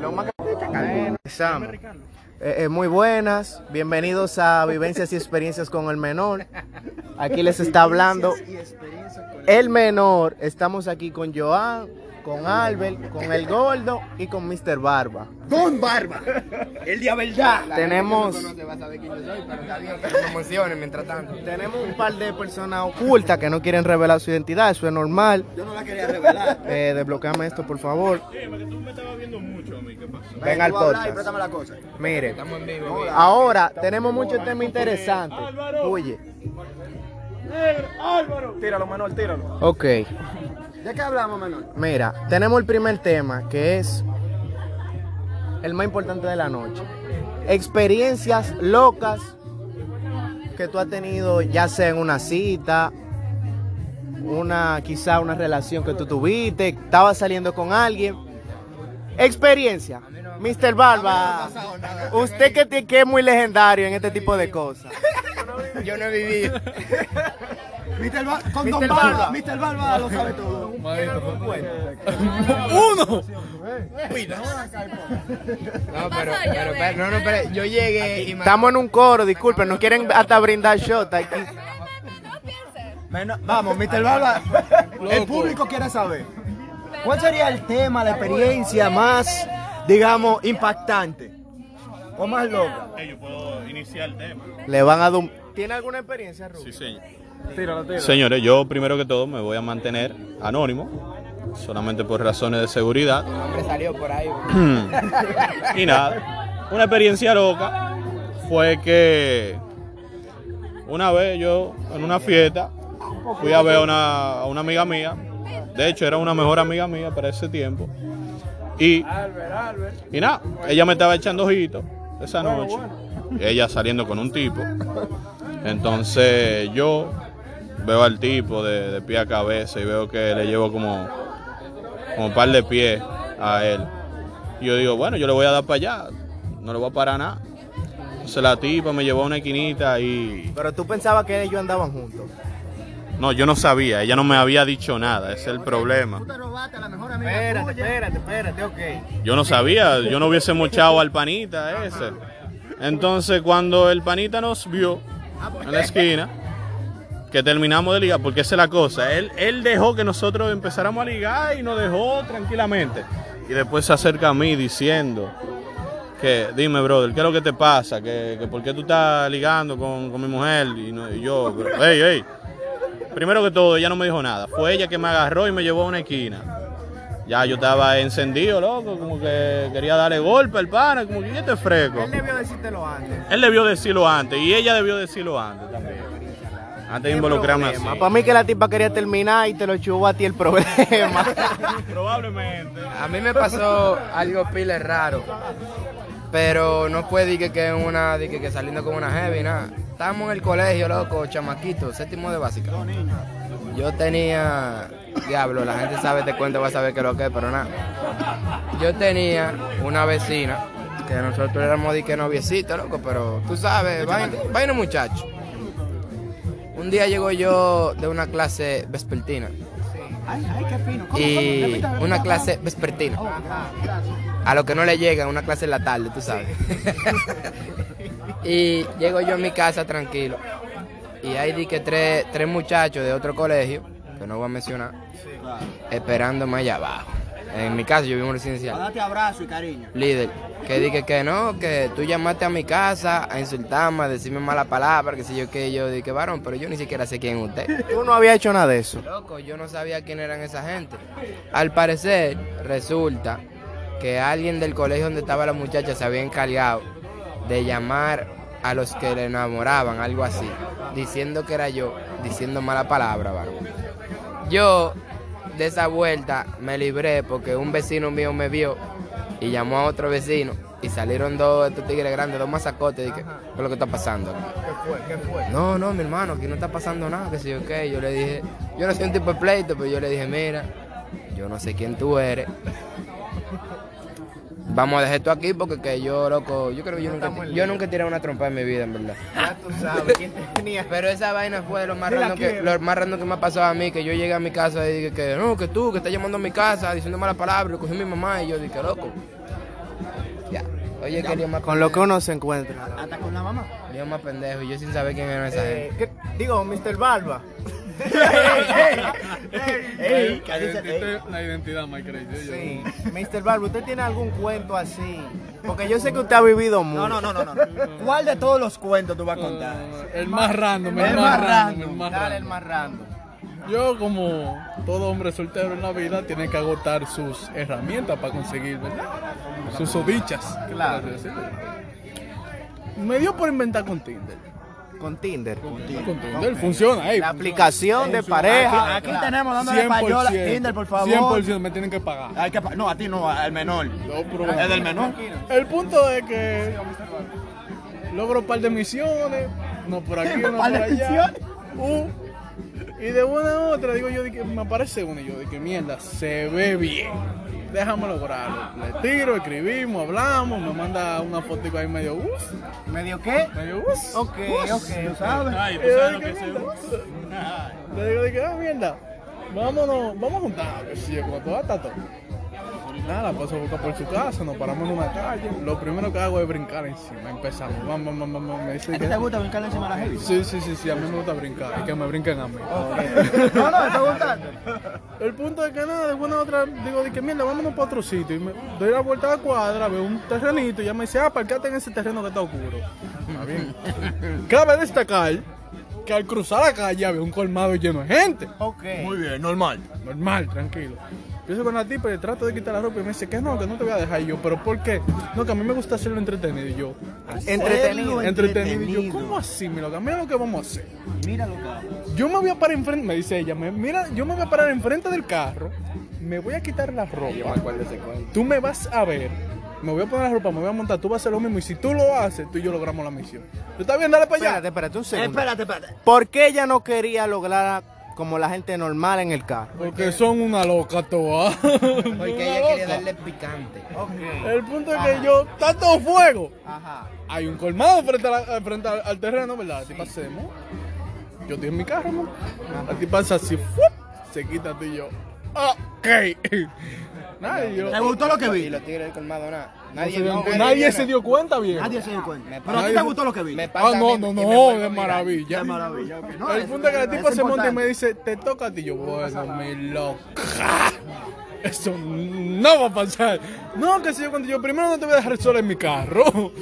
Lo más. Eh, eh, muy buenas, bienvenidos a Vivencias y Experiencias con el Menor. Aquí les está hablando el Menor. Estamos aquí con Joan, con Albert, con el Gordo y con Mr. Barba. Don Barba, el día verdad. Tenemos, No se va a saber quién yo soy, pero está bien que me emocione mientras tanto. tenemos un par de personas ocultas que no quieren revelar su identidad, eso es normal. Yo no la quería revelar. Eh, desbloqueame esto, por favor. Ven Ven al tú habla y podcast. préstame la cosa. Mire, Estamos en vivo. mira. ahora tenemos muchos temas interesantes. Oye, Tíralo, menor, tíralo. ok. ¿De qué hablamos, menor? Mira, tenemos el primer tema que es el más importante de la noche. Experiencias locas que tú has tenido, ya sea en una cita, una quizá una relación que tú tuviste, estabas saliendo con alguien. Experiencia. Mr. Barba, usted que, que es muy legendario en este tipo de cosas. Yo no he vivido. Mr. Ba- con Mr. Don Barba. Barba. Mr. Barba lo sabe todo. No, pero, pero, pero, no, no, pero yo llegué y me... Estamos en un coro, disculpen, no quieren hasta brindar shot aquí. Menor- Vamos, Mr. Barba. El público quiere saber. ¿Cuál sería el tema, la experiencia más, digamos, impactante? O más loca. Yo puedo iniciar el tema. Le van a dar. ¿Tiene alguna experiencia, Rubio? Sí, señor. Tíralo, tíralo. Señores, yo primero que todo me voy a mantener anónimo, solamente por razones de seguridad. El hombre salió por ahí. Y nada, una experiencia loca fue que una vez yo en una fiesta fui a ver a una, a una amiga mía, de hecho era una mejor amiga mía para ese tiempo, y, y nada, ella me estaba echando ojitos esa noche, ella saliendo con un tipo, entonces yo veo al tipo de, de pie a cabeza y veo que le llevo como, como un par de pies a él. Y yo digo, bueno, yo le voy a dar para allá, no le voy a parar nada. Entonces la tipa me llevó a una esquinita y... Pero tú pensabas que ellos andaban juntos. No, yo no sabía, ella no me había dicho nada, ese es el problema. Tú te robaste a la mejor amiga Espérate, espérate, espérate, ok. Yo no sabía, yo no hubiese mochado al panita ese. Entonces cuando el panita nos vio en la esquina, que terminamos de ligar, porque esa es la cosa, él, él dejó que nosotros empezáramos a ligar y nos dejó tranquilamente. Y después se acerca a mí diciendo que, dime brother, ¿qué es lo que te pasa? Que, que ¿Por qué tú estás ligando con, con mi mujer? Y, no- y yo, hey, hey. Primero que todo, ella no me dijo nada. Fue ella que me agarró y me llevó a una esquina. Ya yo estaba encendido, loco, como que quería darle golpe al pana, como que yo te fresco. Él debió decírtelo antes. Él debió decirlo antes y ella debió decirlo antes también. Antes de involucrarme así. Para mí que la tipa quería terminar y te lo chubó a ti el problema. Probablemente. A mí me pasó algo pile raro. Pero no fue de que, una, de que, que saliendo con una heavy, nada. Estábamos en el colegio, loco, chamaquito, séptimo de básica. Yo tenía, diablo, la gente sabe, te cuento, va a saber qué es lo que es, pero nada. Yo tenía una vecina, que nosotros éramos de que noviecitos, loco, pero tú sabes, vaina, vaina muchacho. Un día llego yo de una clase vespertina. Y una clase vespertina. A lo que no le llega, una clase en la tarde, tú sabes. y llego yo a mi casa tranquilo. Y hay di que tres, tres muchachos de otro colegio, que no voy a mencionar, esperándome allá abajo. En mi casa yo vivo en un residencial. Date abrazo y cariño. Líder, que dije que no, que tú llamaste a mi casa a insultarme, a decirme mala palabra, que sé yo que yo dije, varón, pero yo ni siquiera sé quién es usted. Tú no habías hecho nada de eso. Loco, yo no sabía quién eran esa gente. Al parecer, resulta que alguien del colegio donde estaba la muchacha se había encargado de llamar a los que le enamoraban, algo así, diciendo que era yo, diciendo mala palabra, varón. Yo, de esa vuelta, me libré porque un vecino mío me vio y llamó a otro vecino y salieron dos estos tigres grandes, dos masacotes, y dije, ¿qué es lo que está pasando? ¿Qué fue? ¿Qué fue? No, no, mi hermano, aquí no está pasando nada, que si yo qué. Yo le dije, yo no soy un tipo de pleito, pero yo le dije, mira, yo no sé quién tú eres, Vamos a dejar esto aquí porque que yo, loco, yo creo que yo nunca, yo nunca he tirado una trompa en mi vida, en verdad. Ya tú sabes quién tenía. Pero esa vaina fue de lo más random que, lo más random que me ha pasado a mí, que yo llegué a mi casa y dije que no, que tú, que estás llamando a mi casa, diciendo malas palabras, lo cogí mi mamá y yo dije, loco. Ya. Oye, que lío más Con lo que uno se encuentra. Hasta con la mamá. lío más pendejo y yo sin saber quién era esa Eh, gente. ¿qué- digo, Mr. Barba. Ey, La ey. identidad, la identidad más crazy. Sí. Mr. Barba, ¿usted tiene algún cuento así? Porque yo sé que usted ha vivido mucho. No, no, no, no, no. ¿Cuál de todos los cuentos tú vas a contar? El más random, el, El más random, random. el más Dale el random. más random. Yo, como todo hombre soltero en la vida, tiene que agotar sus herramientas para conseguir, ¿verdad? Sus sodichas. Claro. Me dio por inventar con Tinder. Con Tinder. Con Tinder funciona, ey. La aplicación de pareja. Aquí, aquí tenemos dándole payola. 100%, Tinder, por favor. 100% me tienen que pagar. Hay que pa- no, a ti no, al menor. No, ¿Es del menor? El punto es que logro un par de misiones, no por aquí, no por allá. Uh, y de una a otra, digo yo, de que me aparece una y yo, de que mierda, se ve bien. Déjame lograrlo. Le tiro, escribimos, hablamos, me manda una foto ahí medio us, ¿Medio qué? medio us. Ok, ok, ¿sabes? Ay, ¿tú sabes lo que es Le digo, de que, ah, mierda, vámonos, vamos a juntar, que si con toda esta todo. Nada, paso a buscar por su casa, nos paramos en una calle. Lo primero que hago es brincar encima. Empezamos, vamos, vamos, vamos, me dice ¿A ti que... te gusta brincar encima de la heavy? Sí, sí, sí, sí, a mí me gusta brincar y que me brinquen a mí. No, no, ¿te gusta? El punto es que nada, de buena otra, digo, de que mierda, vámonos para otro sitio. Y me doy la vuelta a la cuadra, veo un terrenito y ya me dice, ah, parquate en ese terreno que está oscuro. Está bien. Cabe destacar que al cruzar la calle había un colmado lleno de gente. Ok. Muy bien, normal. Normal, tranquilo. Empiezo con la tipa y trato de quitar la ropa y me dice que no, que no te voy a dejar. Y yo, ¿pero por qué? No, que a mí me gusta hacerlo entretenido. Y yo, Entretenido. entretenido. Y yo, ¿cómo así, mi loca? Mira lo que vamos a hacer. Mira lo que hago. Yo me voy a parar enfrente, me dice ella, me- mira, yo me voy a parar enfrente del carro, me voy a quitar la Yo me ropa, acuerdo ese cuento. tú me vas a ver, me voy a poner la ropa, me voy a montar, tú vas a hacer lo mismo y si tú lo haces, tú y yo logramos la misión. ¿Tú estás bien? Dale para allá. Espérate, espérate un segundo. Espérate, espérate. ¿Por qué ella no quería lograr como la gente normal en el carro? Porque son una loca toda. Porque Una ella quería loca. darle picante. El punto es que yo, está todo fuego. Ajá. Hay un colmado frente, a la- frente al, al terreno, ¿verdad? La tipa se Yo estoy en mi carro, ¿no? La tipa hace así, ¡fup! se quita tú y yo. Ok. Nada, y yo. ¿Te gustó lo que Y vi? los tigres del colmado, nada. No Nadie, se dio- no, nadie se dio cuenta, bien. Nadie se dio cuenta. Pero a ti nadie- te gustó lo que vi. Ah, no, no, no, de maravilla. Qué maravilla. ok. No, el punto es que tipa es se monta y me dice, te toca a ti. Yo, bueno, mi loca. Eso no va a pasar. No, que si yo cuando yo primero no te voy a dejar sola en mi carro.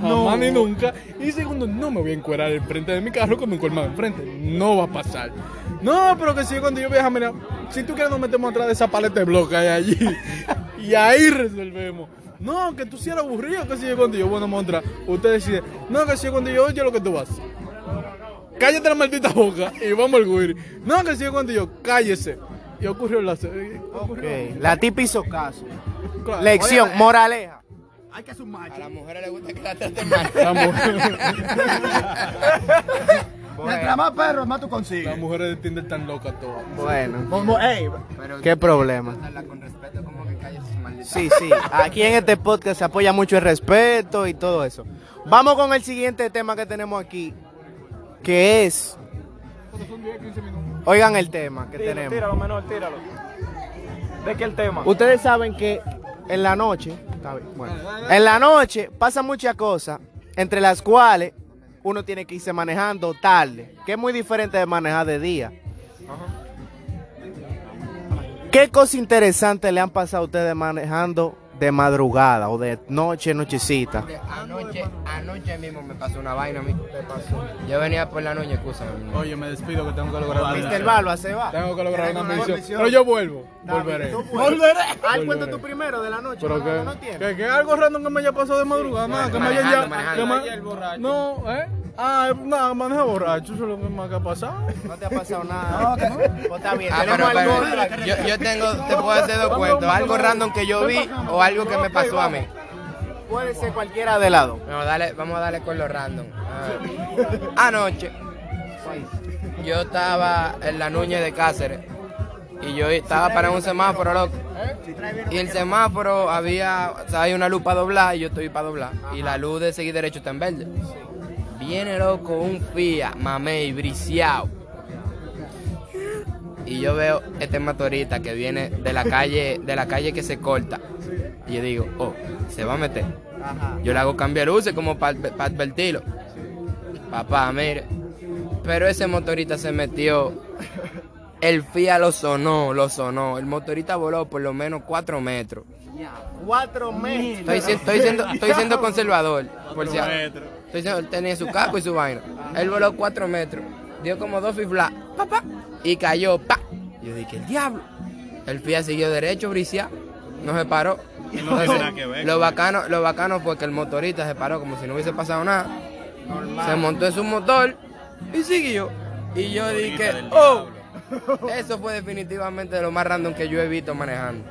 Jamás ni nunca. Y segundo, no me voy a encuerar el frente de mi carro con un colmado enfrente. No va a pasar. No, pero que si yo cuando yo viaja, mira, si tú quieres nos metemos atrás de esa paleta de bloque que hay allí. y ahí resolvemos. No, que tú sí eres aburrido, que si yo cuando yo, bueno, montra, usted decide, no, que si yo cuando yo, oye lo que tú vas. Cállate la maldita boca y vamos al güey. No, que si yo cuando yo, cállese. Y ocurrió la... ocurrió- Ok. La tipa hizo caso. Claro. Lección, moraleja. Hay que un A las mujeres les gusta que la traten mal. La mujer- Mientras más perros, más tú consigues. Las mujeres de Tinder están locas todas. Bueno, Como, ey, Pero qué problema. tratarla con respeto, como que calles sus malditas. Sí, sí. Aquí en este podcast se apoya mucho el respeto y todo eso. Vamos con el siguiente tema que tenemos aquí, que es... Oigan el tema que tenemos. Tíralo, menor, tíralo. ¿De qué el tema? Ustedes saben que en la noche, está bien, bueno, en la noche pasan muchas cosas, entre las cuales uno tiene que irse manejando tarde, que es muy diferente de manejar de día. ¿Qué cosas interesantes le han pasado a ustedes manejando de madrugada o de noche, nochecita? Anoche, anoche mismo me pasó una vaina a mí. Yo venía por la noche, escúchame. Oye, me despido que tengo que lograr una Mr. misión. Barba se va. Tengo que lograr una misión. Pero yo vuelvo. Volveré. Volveré. Ah, Volveré. cuenta tú primero de la noche. Pero no, que, no, no que, que algo random que me haya pasado de madrugada, nada, que me haya Manejando, ya. No, ¿eh? Ah, nada, maneja borracho, eso es lo que más que ha pasado. No te ha pasado nada. Pues está bien. Ah, tenemos pero, algo. pero, yo, yo tengo, te puedo hacer dos cuentos, algo random que yo vi o algo que me pasó a mí. Puede ser cualquiera de lado. Vamos a darle, vamos a darle con lo random. Ah, anoche, yo estaba en la Nuñez de Cáceres Y yo estaba para un semáforo, loco. Y el semáforo había, o sea, hay una luz para doblar y yo estoy para doblar. Y la luz de seguir derecho está en verde. Viene loco un Fiat, mamey, briseado. Y yo veo este motorista que viene de la calle, de la calle que se corta. Y yo digo, oh, se va a meter. Yo le hago cambiar luces como para advertirlo. Papá, mire. Pero ese motorista se metió. El FIA lo sonó, lo sonó. El motorista voló por lo menos cuatro metros. Cuatro metros. Estoy, estoy siendo, estoy siendo conservador. Por si Estoy siendo- él tenía su casco y su vaina. Él voló cuatro metros. Dio como dos fiflas. Papá. Y cayó. Pa. Yo dije, el diablo. El FIA siguió derecho, briseado. No se paró. no tiene nada que ver lo bacano, lo bacano fue que el motorista se paró como si no hubiese pasado nada. Se montó en su motor y siguió. Y yo dije, oh, eso fue definitivamente de lo más random que yo he visto manejando.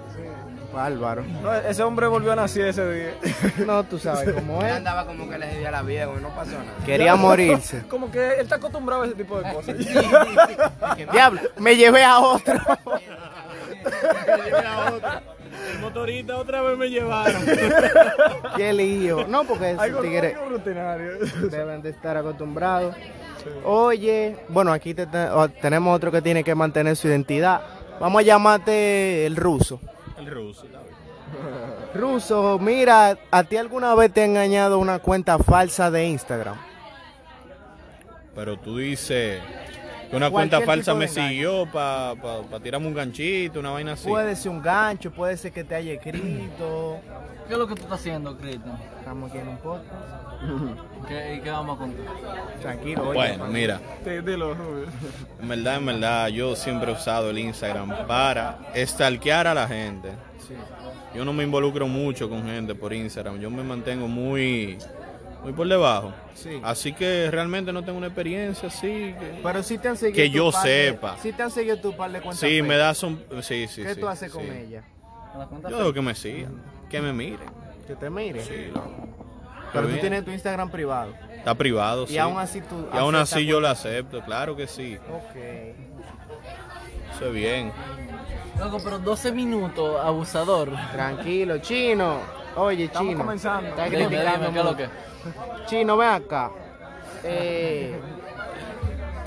Bárbaro. No, ese hombre volvió a nacer ese día. No, tú sabes cómo Él es. andaba como que le debía la vida, como no pasó nada. Quería morirse. Como que él está acostumbrado a ese tipo de cosas. Diablo, me llevé a otro. El motorista otra vez me llevaron. Qué lío. No, porque esos Algo, tigres algo rutinario. deben de estar acostumbrados. Oye, bueno, aquí te- te- tenemos otro que tiene que mantener su identidad. Vamos a llamarte el ruso. El ruso. Ruso, mira, ¿a ti alguna vez te ha engañado una cuenta falsa de Instagram? Pero tú dices que una Cualquier cuenta falsa me engaño. siguió para pa, pa tirarme un ganchito, una vaina así. Puede ser un gancho, puede ser que te haya escrito. ¿Qué es lo que tú estás haciendo, Cristian? Estamos aquí en un podcast. ¿Qué, ¿Y qué vamos a contar? Tranquilo, oye. Bueno, mira, dilo, en verdad, en verdad, yo siempre he usado el Instagram para stalkear a la gente. Yo no me involucro mucho con gente por Instagram, yo me mantengo muy, muy por debajo. Sí. Así que realmente no tengo una experiencia así. que- Pero si te han seguido. Que yo sepa. Si te han seguido tu par de cuentas. Sí, me das un... Sí, sí, ¿Qué sí, tú haces con sí. ella? ¿A la cuenta Yo dejo que me sigan, que me miren. Que te mire. Sí, loco. Pero tú tienes tu Instagram privado. Está privado, Y sí. aún así tú. Y aún así yo lo acepto, claro que sí. Ok. Eso es bien. Loco, pero 12 minutos, abusador. Tranquilo, chino. Oye, Estamos chino. comenzando. Está Dime, dime, criticando ¿qué es lo mucho. que? Chino, ven acá. Eh,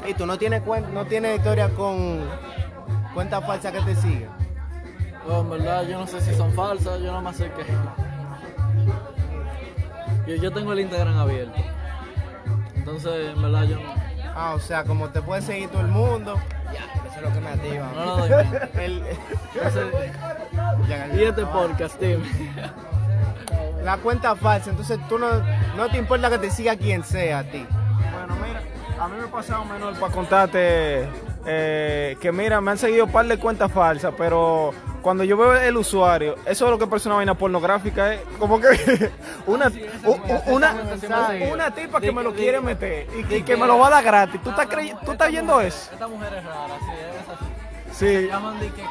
y tú no tienes cuen- no tienes historia con cuentas falsas que te siguen. Bueno, en verdad, yo no sé si son falsas, yo nada más sé que. Yo, yo tengo el Instagram abierto. Entonces, en verdad, yo no. Ah, o sea, como te puede seguir todo el mundo. Ya, eso es lo que me activa. No lo doy bien. el- Entonces, y este podcast, dime. La cuenta falsa, entonces tú no, no te importa que te siga quien sea a ti. Bueno, mira, a mí me ha pasado menos para contarte eh, que, mira, me han seguido un par de cuentas falsas, pero cuando yo veo el usuario, eso es lo que parece una vaina pornográfica, es como que una, u- u- una, una tipa que me lo quiere meter y, que me lo va a dar gratis. ¿Tú estás, crey- ¿tú estás viendo eso? Esta mujer es rara, sí, es así. Sí. Llaman de que.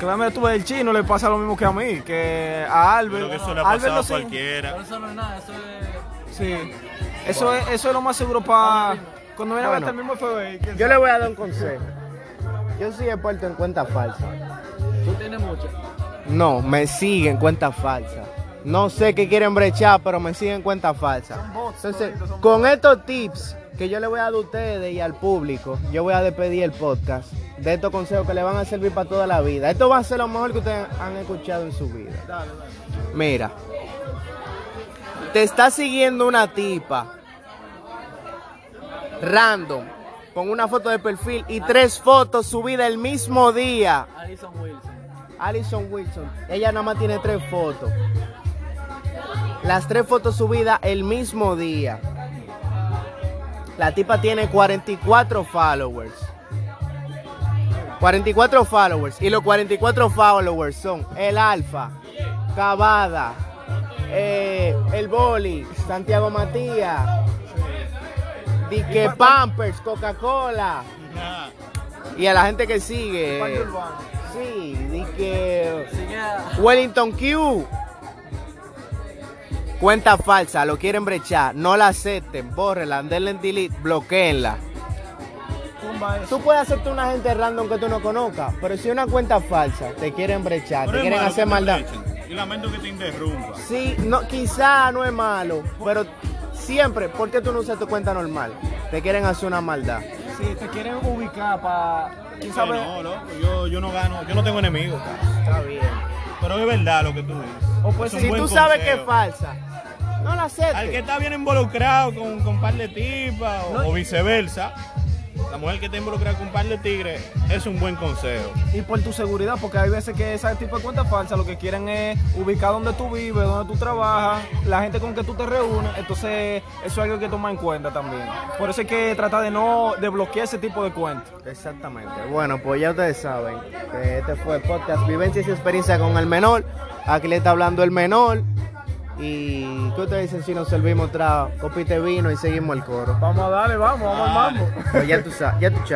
Claro, tú ves el chino, le pasa lo mismo que a mí, que a Albert. Creo que eso le ha Albert pasado lo a cualquiera. Pero eso no es nada, eso es. Sí. Eso es, eso es lo más seguro para cuando viene a Bueno. ver el mismo FBI. Yo le voy a dar un consejo. Yo soy experto en cuentas falsas. Tú tienes mucho. No, me siguen cuentas falsas. No sé qué quieren brechar, pero me siguen cuentas falsas. Entonces, con estos tips que yo le voy a dar a ustedes y al público, yo voy a despedir el podcast de estos consejos que le van a servir para toda la vida. Esto va a ser lo mejor que ustedes han escuchado en su vida. Mira, te está siguiendo una tipa random con una foto de perfil y tres fotos subidas el mismo día. Alison Wilson. Alison Wilson, ella nada más tiene tres fotos. Las tres fotos subidas el mismo día. La tipa tiene 44 followers. 44 followers. Y los 44 followers son el Alfa, Cavada, eh, el Boli, Santiago Matías, Dique Pampers, Coca-Cola. Y a la gente que sigue. Sí, Dique. Wellington Q. Cuenta falsa, lo quieren brechar, no la acepten, bórrenla, denle en delete, bloqueenla. Tú puedes hacerte una gente random que tú no conozcas, pero si una cuenta falsa te quieren brechar, te Pero quieren hacer maldad. brechen. Y lamento que te interrumpa. Sí, no, quizá no es malo, pero siempre, ¿por qué tú no usas tu cuenta normal? Te quieren hacer una maldad. Si te quieren ubicar para. No, loco, yo, yo no gano, yo no tengo enemigos. Está bien. Pero es verdad lo que tú dices. O pues Si tú sabes que es falsa, no la Al que aceptes. está bien involucrado con, con un par de tipas o, o viceversa, la mujer que está involucrada con un par de tigres es un buen consejo. Y por tu seguridad, porque hay veces que ese tipo de cuentas falsas lo que quieren es ubicar donde tú vives, donde tú trabajas, la gente con que tú te reúnes. Entonces, eso es algo que tomar en cuenta también. Por eso hay que tratar de no de bloquear ese tipo de cuentas. Exactamente. Bueno, pues ya ustedes saben que este fue el podcast Vivencias y Experiencia con el Menor. Aquí le está hablando el Menor. Y ¿qué ustedes dicen si nos servimos otra copita de vino y seguimos el coro? Vamos a darle, vamos, vamos, vamos. Pues ya tú sabes, ya tú sabes.